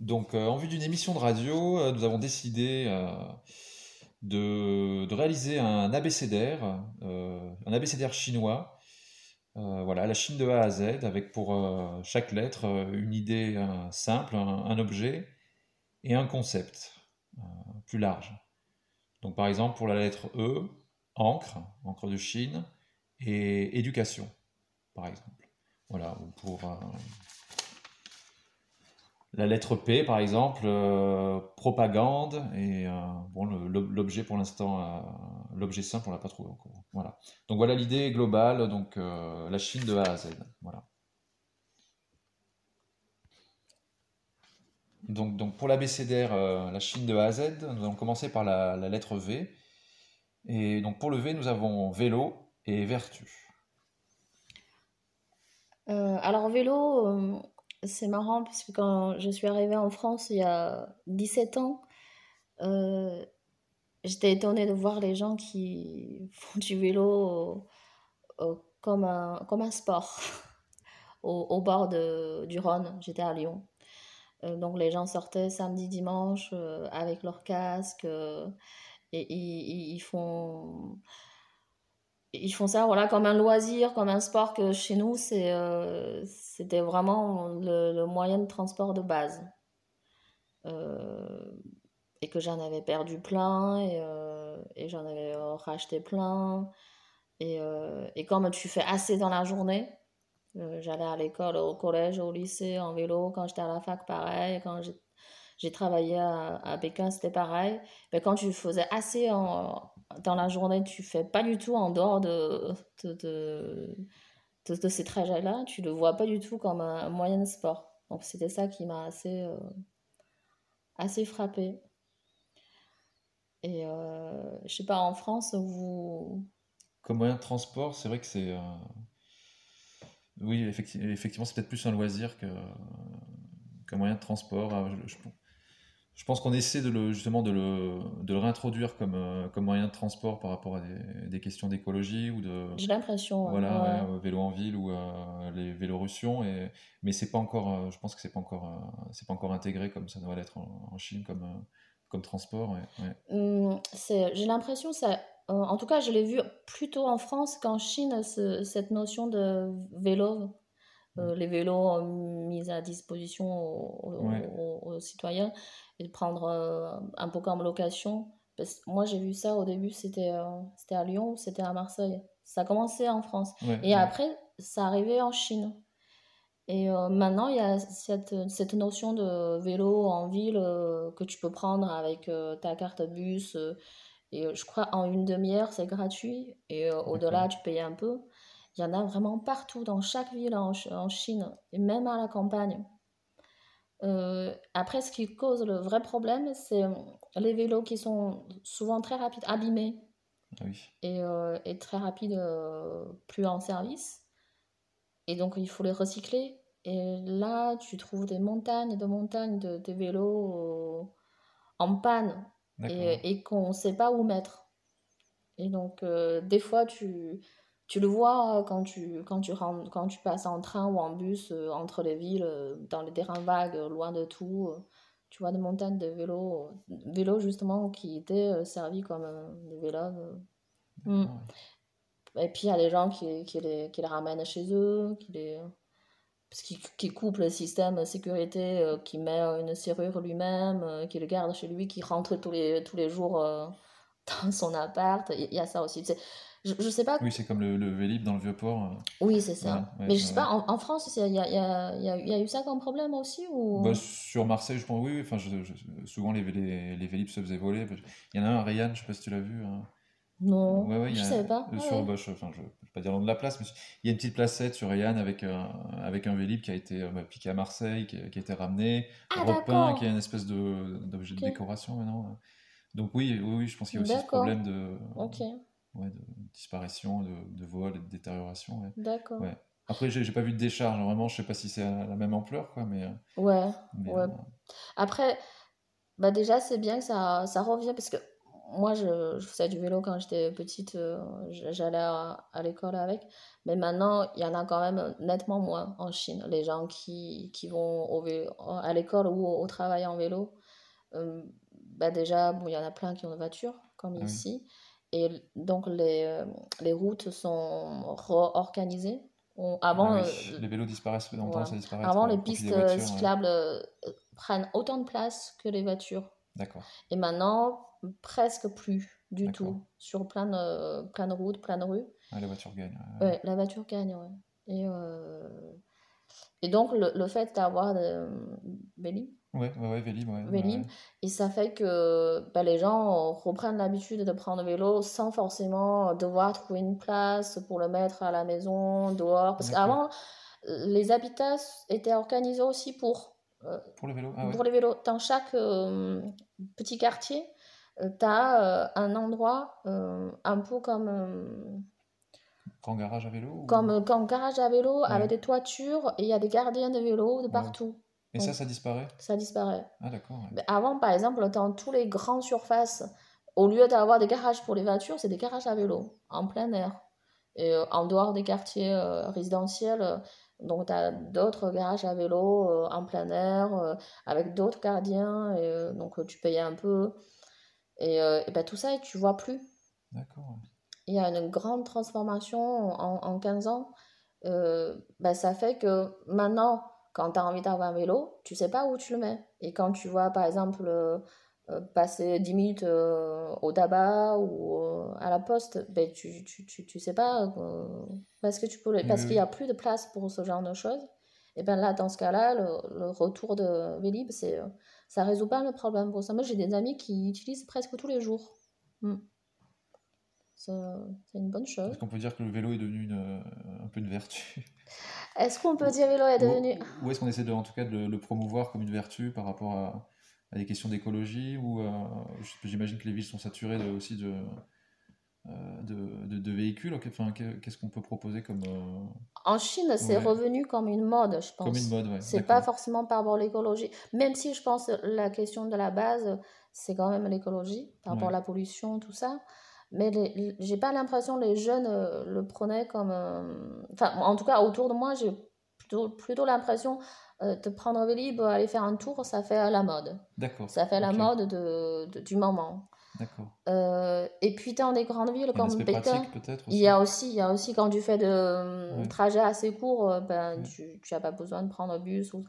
Donc, en vue d'une émission de radio, nous avons décidé de, de, réaliser un abécédaire, un abécédaire chinois. voilà, la Chine de A à Z, avec pour chaque lettre une idée simple, un, objet et un concept plus large. Donc, par exemple, pour la lettre E, encre, encre de Chine, et éducation, par exemple. Voilà, ou pour euh, la lettre P, par exemple, euh, propagande, et euh, bon, l'objet pour l'instant, l'objet simple, on l'a pas trouvé encore. Voilà. Donc voilà l'idée globale, donc la Chine de A à Z. Voilà. Donc, donc pour l'abécédaire, la Chine de A à Z, nous allons commencer par la, lettre V. Et donc pour le V, nous avons vélo et vertu. Euh, alors vélo, euh, c'est marrant parce que quand je suis arrivée en France il y a 17 ans, euh, j'étais étonnée de voir les gens qui font du vélo comme, un, sport au, bord du Rhône. J'étais à Lyon. donc les gens sortaient samedi, dimanche avec leur casque et ils font ils font ça voilà comme un loisir comme un sport que chez nous euh, c'était vraiment le, moyen de transport de base. Euh, et que j'en avais perdu plein et, euh, j'en avais racheté plein. Et, et, comme tu fais assez dans la journée j'allais à l'école au collège au lycée en vélo quand j'étais à la fac pareil quand j'ai travaillé à, Pékin c'était pareil mais quand tu faisais assez en, dans la journée, tu fais pas du tout en dehors de, de, de, ces trajets-là, tu le vois pas du tout comme un moyen de sport. Donc c'était ça qui m'a assez, euh, assez frappé. Et euh, je sais pas, en France, vous. Comme moyen de transport, c'est vrai que c'est. Euh, oui, effectivement, c'est peut-être plus un loisir que, qu'un moyen de transport. Ah, je pense qu'on essaie de le, justement de le, de le réintroduire comme, euh, comme moyen de transport par rapport à des, des questions d'écologie ou de. J'ai l'impression. Voilà, vélo en ville ou euh, les vélorussions. Et, mais c'est pas encore, euh, je pense que c'est pas encore, c'est pas encore intégré comme ça doit l'être en, Chine comme, comme transport. Mmh, j'ai l'impression ça. en tout cas, je l'ai vu plutôt en France qu'en Chine, cette notion de vélo mmh. les vélos mis à disposition aux, citoyens et de prendre euh, un peu comme location. Parce moi, j'ai vu ça au début, c'était euh, c'était à Lyon, c'était à Marseille. Ça a commencé en France. et après, ça arrivait en Chine. Et euh, maintenant, il y a cette, cette, notion de vélo en ville que tu peux prendre avec ta carte bus. et je crois en une demi-heure, c'est gratuit. Et au-delà, tu payes un peu. Il y en a vraiment partout, dans chaque ville en, en Chine, et même à la campagne. Euh, après, ce qui cause le vrai problème, c'est euh, les vélos qui sont souvent très rapides, abîmés. Ah et, euh, et, très rapides, plus en service. Et donc, il faut les recycler. Et là, tu trouves des montagnes et des montagnes de, de vélos en panne et, et qu'on ne sait pas où mettre. Et donc, des fois, tu, tu le vois euh, quand tu, quand, tu rentres, quand tu passes en train ou en bus euh, entre les villes, euh, dans les terrains vagues, loin de tout. tu vois des montagnes de vélos, vélos justement qui étaient servis comme des vélos. Mm. Et puis il y a des gens qui, qui, les, qui les ramènent chez eux, qui les parce qui, qui coupe le système de sécurité, qui met une serrure lui-même, qui le garde chez lui, qui rentre tous les, tous les jours dans son appart. Il y a ça aussi. Je, je sais pas. Oui, c'est comme le, le Vélib dans le Vieux-Port. Euh. Oui, c'est ça. mais je sais pas, en, en France, il y a, y, a, y, y a, eu ça comme problème aussi ou... Bah, sur Marseille, je pense, oui. Enfin, je, souvent, les, les, les Vélib se faisaient voler. Il y en a un à Rayanne, je sais pas si tu l'as vu. Hein. Non, ouais, je savais pas. Sur, bah, je, enfin, je, vais pas dire le nom de la place, mais il y a une petite placette sur Rayanne avec un, avec un Vélib qui a été euh, bah, piqué à Marseille, qui, qui, a été ramené, ah, repeint, qui a une espèce d'objet de, de décoration maintenant. Donc oui, oui, oui je pense qu'il y a aussi ce problème de... Ok ouais, de disparition, de, de vol et de détérioration. Ouais. D'accord. Ouais. Après, j'ai pas vu de décharge, vraiment, je sais pas si c'est à la même ampleur, quoi, mais. Euh, ouais, ouais. Euh, Après, bah déjà, c'est bien que ça, ça revient, parce que moi, je, je, faisais du vélo quand j'étais petite, j'allais à, à l'école avec. Mais maintenant, il y en a quand même nettement moins en Chine. Les gens qui, qui vont au vélo, à l'école ou au, travail en vélo, bah déjà, bon, il y en a plein qui ont une voiture, comme ah ici. Et donc, les, les routes sont réorganisées avant, ah les vélos disparaissent, longtemps ça disparaît. Avant, les pistes euh, cyclables euh, prennent autant de place que les voitures. D'accord. Et maintenant, presque plus du tout. Sur plein de, plein de routes, plein de rues. Ah, la voiture gagne. Ouais, la voiture gagne, ouais. Et, euh... et donc, le, le fait d'avoir des Ouais, ouais, ouais, Vélib, ouais, Vélib. Et ça fait que bah, les gens reprennent l'habitude de prendre le vélo sans forcément devoir trouver une place pour le mettre à la maison, dehors. Parce qu'avant, les habitats étaient organisés aussi pour, euh, pour, le vélo. Ah, pour les vélos. Dans chaque euh, petit quartier, euh, tu as un endroit un peu comme. Grand garage à vélo Comme un garage à vélo avec des toitures et il y a des gardiens de vélo de partout. Et ça, ça disparaît Ça disparaît. Ah, d'accord. Avant, par exemple, dans tous les grandes surfaces, au lieu d'avoir des garages pour les voitures, c'est des garages à vélo, en plein air. Et euh, en dehors des quartiers euh, résidentiels, euh, donc tu as d'autres garages à vélo en plein air, avec d'autres gardiens, et donc tu payes un peu. Et, et ben, tout ça, tu vois plus. D'accord. Il y a une grande transformation en, en 15 ans. Ben, ça fait que maintenant, quand tu as envie d'avoir un vélo, tu sais pas où tu le mets. Et quand tu vois, par exemple, euh, euh, passer 10 minutes euh, au tabac ou à la poste, ben, tu, tu, tu, tu sais pas parce que tu peux parce qu'il n'y a plus de place pour ce genre de choses. Et bien là, dans ce cas-là, le, retour de Vélib, c'est, ça résout pas le problème pour ça. Moi, j'ai des amis qui utilisent presque tous les jours. Hmm. C'est, une bonne chose. Est-ce qu'on peut dire que le vélo est devenu une, un peu une vertu? Est-ce qu'on peut dire vélo est devenu. Ou, est-ce qu'on essaie de, en tout cas de le, promouvoir comme une vertu par rapport à, des questions d'écologie Ou euh, j'imagine que les villes sont saturées aussi de, euh, de, de, véhicules. Enfin, qu'est-ce qu'on peut proposer comme. Euh, en Chine, c'est revenu comme une mode, je pense. Comme une mode, oui. C'est pas forcément par rapport à l'écologie. Même si je pense la question de la base, c'est quand même l'écologie, par rapport à la pollution, tout ça. Mais j'ai pas l'impression que les jeunes euh, le prenaient comme. Euh, enfin, en tout cas, autour de moi, j'ai plutôt, plutôt l'impression euh, de prendre un vélo, aller faire un tour, ça fait la mode. D'accord. Ça fait la mode de, du moment. D'accord. et puis, dans des grandes villes comme Pékin, il y a aussi, il y a aussi quand tu fais de trajets assez courts, ben, tu n'as pas besoin de prendre bus. Ou...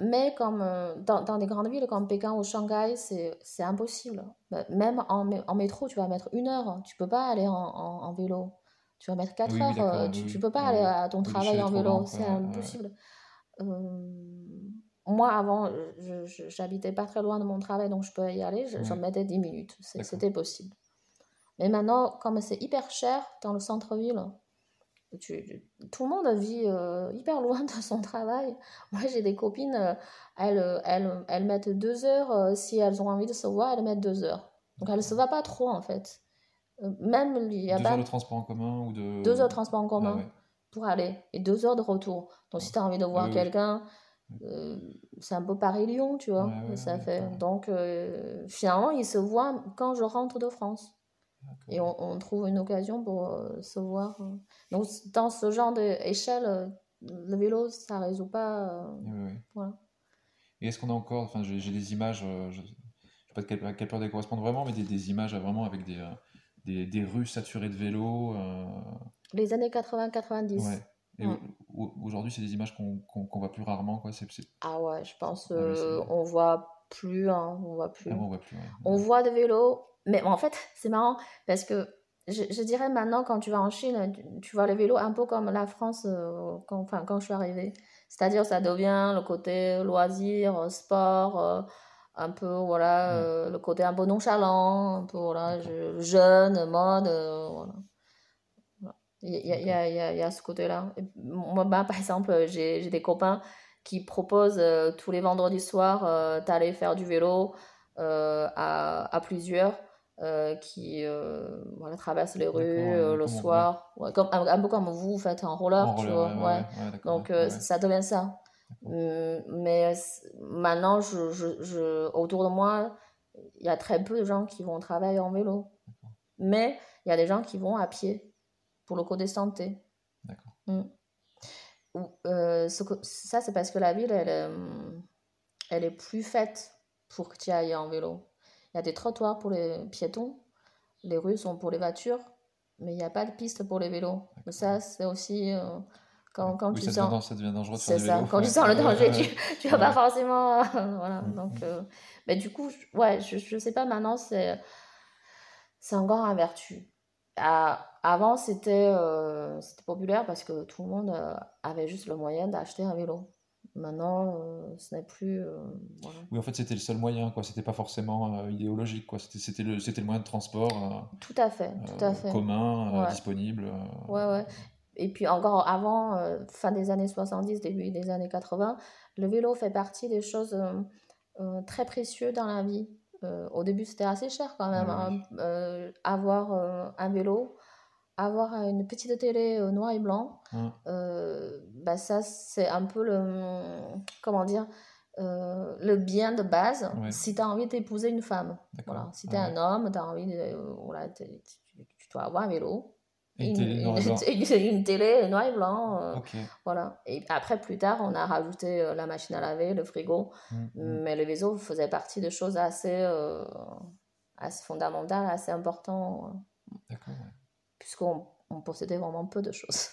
Mais comme euh, dans, dans, des grandes villes comme Pékin ou Shanghai, c'est impossible. Bah, même en, en, métro, tu vas mettre une heure. Tu peux pas aller en, en, vélo. Tu vas mettre quatre heures. Euh, tu, ne peux pas aller à ton travail en vélo. C'est impossible. Euh, moi, avant, j'habitais pas très loin de mon travail, donc je peux y aller. J'en mettais 10 minutes. C'était possible. Mais maintenant, comme c'est hyper cher dans le centre-ville, tout le monde vit euh, hyper loin de son travail. Moi, j'ai des copines, euh, elles, euh, elles, elles, mettent deux heures, si elles ont envie de se voir, elles mettent deux heures. Donc, elles ne se voient pas trop, en fait. même, il y a deux heures de transport en commun ou de... Deux heures de transport en commun ah pour aller, et deux heures de retour. Donc, si tu as envie de voir quelqu'un, c'est un peu Paris-Lyon, tu vois. ça fait. Donc, finalement, ils se voient quand je rentre de France. Et on, trouve une occasion pour euh, se voir. Euh. Donc, dans ce genre d'échelle, euh, le vélo, ça ne résout pas. Voilà. Et est-ce qu'on a encore, enfin, j'ai des images, je ne sais pas à quelle, quelle période elles correspondent vraiment, mais des, des images vraiment avec des, des, des, rues saturées de vélos. Les années 80-90. Ouais. Et aujourd'hui, c'est des images qu'on qu voit plus rarement, quoi. Ah ouais, je pense, ah on voit plus, hein, on voit plus. Ah, on voit plus. On voit des vélos mais en fait, c'est marrant parce que je, je, dirais maintenant, quand tu vas en Chine, tu, vois le vélo un peu comme la France euh, quand, enfin, quand je suis arrivée. C'est-à-dire, ça devient le côté loisir, sport, euh, un peu, voilà, mm. euh, le côté un peu nonchalant, un peu, voilà, jeune, mode, voilà. Il y a, y, a, y, a, y a, ce côté-là. Moi, bah, par exemple, j'ai des copains qui proposent tous les vendredis soirs d'aller faire du vélo à, à plusieurs. Euh, qui euh, voilà, traverse les rues euh, le soir. comme, un, peu comme vous, faites en roller, tu vois. Ouais, Donc, ça devient ça. Hum, mais maintenant, je, je, je, autour de moi, il y a très peu de gens qui vont travailler en vélo. Mais il y a des gens qui vont à pied pour le côté santé. D'accord. Mm. Euh, ça, c'est parce que la ville, elle, euh, elle est plus faite pour que tu ailles en vélo. Il y a des trottoirs pour les piétons, les rues sont pour les voitures, mais il n'y a pas de piste pour les vélos. Mais ça, c'est aussi euh, quand, quand Oui, tu ça sens. devient, ça devient dangereux de faire du ça, vélo. quand tu sens le danger, tu, tu vas pas forcément. voilà, Mm, donc. mm. euh, mais du coup, je- ouais, je, je sais pas, maintenant, c'est c'est encore un vertu. À- avant, c'était euh, populaire parce que tout le monde euh, avait juste le moyen d'acheter un vélo. Maintenant, euh, ce n'est plus. euh, voilà. Oui, en fait, c'était le seul moyen, quoi. C'était pas forcément idéologique, quoi. C'était le, le moyen de transport Tout à fait, tout à fait. commun, Ouais. disponible. Ouais, ouais. Et puis encore avant, fin des années 70, début des années 80, le vélo fait partie des choses très précieuses dans la vie. Euh, au début, c'était assez cher quand même. Oui, hein. Euh, avoir euh, un vélo, avoir une petite télé noir et blanc, Hein. bah ça, c'est un peu le, comment dire, le bien de base Ouais. si tu as envie d'épouser une femme. Voilà. Si tu es Ouais, un homme, tu as envie de, voilà, tu, tu dois avoir un vélo une une, télé noir et blanc. une- une télé noir et blanc. euh, voilà. Et après, plus tard, on a rajouté euh, la machine à laver, le frigo. Mm, mm. Mais le vélo faisait partie de choses assez, euh, assez fondamentales, assez importantes, euh, D'accord. ouais. puisqu'on on possédait vraiment peu de choses.